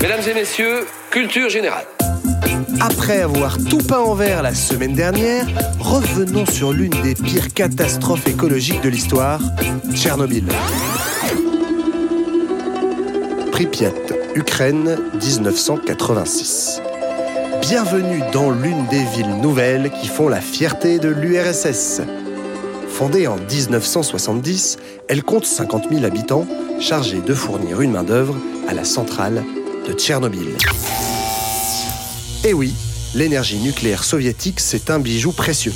Mesdames et messieurs, culture générale. Après avoir tout peint en vert la semaine dernière, revenons sur l'une des pires catastrophes écologiques de l'histoire, Tchernobyl. Pripyat, Ukraine, 1986. Bienvenue dans l'une des villes nouvelles qui font la fierté de l'URSS. Fondée en 1970, elle compte 50 000 habitants chargés de fournir une main-d'œuvre à la centrale de Tchernobyl. Et oui, l'énergie nucléaire soviétique, c'est un bijou précieux.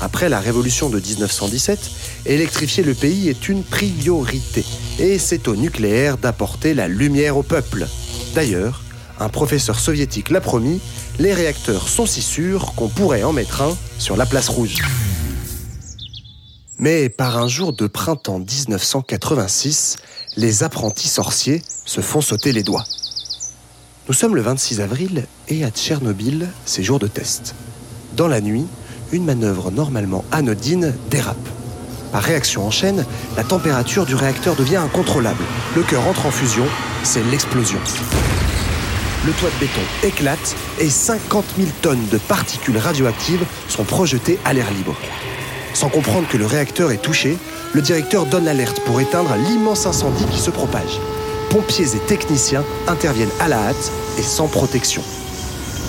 Après la révolution de 1917, électrifier le pays est une priorité. Et c'est au nucléaire d'apporter la lumière au peuple. D'ailleurs, un professeur soviétique l'a promis, les réacteurs sont si sûrs qu'on pourrait en mettre un sur la place rouge. Mais par un jour de printemps 1986, les apprentis sorciers se font sauter les doigts. Nous sommes le 26 avril et à Tchernobyl, c'est jour de test. Dans la nuit, une manœuvre normalement anodine dérape. Par réaction en chaîne, la température du réacteur devient incontrôlable. Le cœur entre en fusion, c'est l'explosion. Le toit de béton éclate et 50 000 tonnes de particules radioactives sont projetées à l'air libre. Sans comprendre que le réacteur est touché, le directeur donne l'alerte pour éteindre l'immense incendie qui se propage. Pompiers et techniciens interviennent à la hâte et sans protection.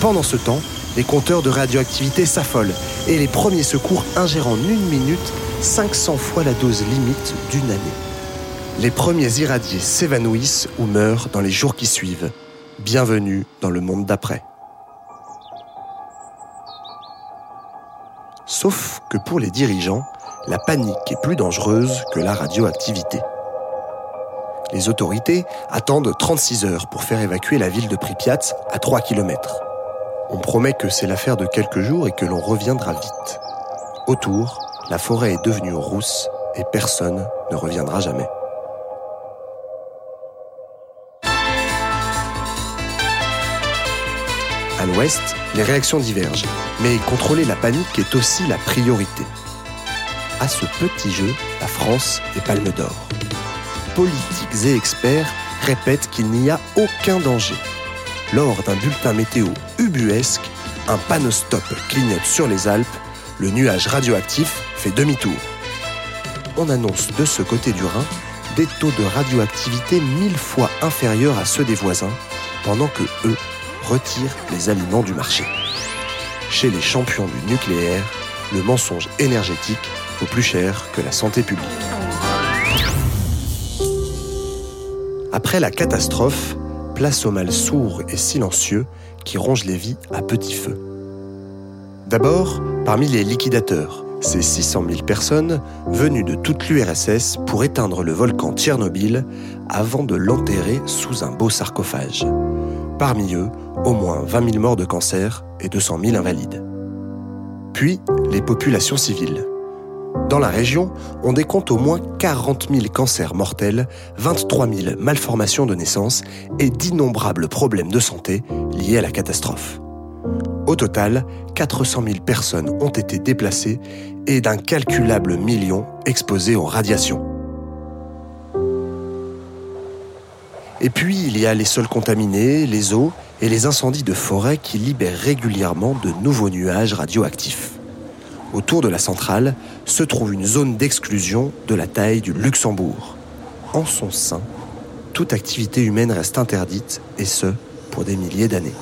Pendant ce temps, les compteurs de radioactivité s'affolent et les premiers secours ingèrent en une minute 500 fois la dose limite d'une année. Les premiers irradiés s'évanouissent ou meurent dans les jours qui suivent. Bienvenue dans le monde d'après. Sauf que pour les dirigeants, la panique est plus dangereuse que la radioactivité. Les autorités attendent 36 heures pour faire évacuer la ville de Pripyat à 3 km. On promet que c'est l'affaire de quelques jours et que l'on reviendra vite. Autour, la forêt est devenue rousse et personne ne reviendra jamais. À l'ouest, les réactions divergent, mais contrôler la panique est aussi la priorité. À ce petit jeu, la France est palme d'or. Politiques et experts répètent qu'il n'y a aucun danger. Lors d'un bulletin météo ubuesque, un panneau clignote sur les Alpes, le nuage radioactif fait demi-tour. On annonce de ce côté du Rhin des taux de radioactivité mille fois inférieurs à ceux des voisins, pendant que eux retirent les aliments du marché. Chez les champions du nucléaire, le mensonge énergétique vaut plus cher que la santé publique. Après la catastrophe, place au mal sourd et silencieux qui ronge les vies à petit feu. D'abord, parmi les liquidateurs, ces 600 000 personnes venues de toute l'URSS pour éteindre le volcan Tchernobyl avant de l'enterrer sous un beau sarcophage. Parmi eux, au moins 20 000 morts de cancer et 200 000 invalides. Puis, les populations civiles. Dans la région, on décompte au moins 40 000 cancers mortels, 23 000 malformations de naissance et d'innombrables problèmes de santé liés à la catastrophe. Au total, 400 000 personnes ont été déplacées et d'incalculables millions exposés aux radiations. Et puis, il y a les sols contaminés, les eaux et les incendies de forêt qui libèrent régulièrement de nouveaux nuages radioactifs. Autour de la centrale se trouve une zone d'exclusion de la taille du Luxembourg. En son sein, toute activité humaine reste interdite, et ce, pour des milliers d'années.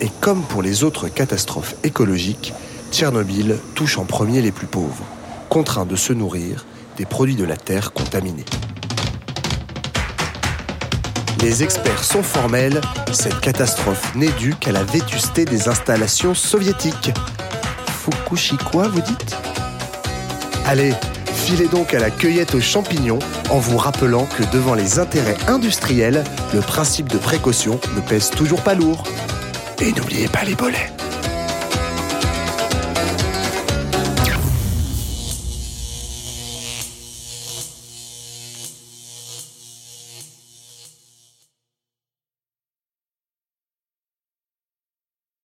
Et comme pour les autres catastrophes écologiques, Tchernobyl touche en premier les plus pauvres, contraints de se nourrir des produits de la Terre contaminés. Les experts sont formels, cette catastrophe n'est due qu'à la vétusté des installations soviétiques. Fukushikwa, vous dites? Allez, filez donc à la cueillette aux champignons en vous rappelant que devant les intérêts industriels, le principe de précaution ne pèse toujours pas lourd. Et n'oubliez pas les bolets.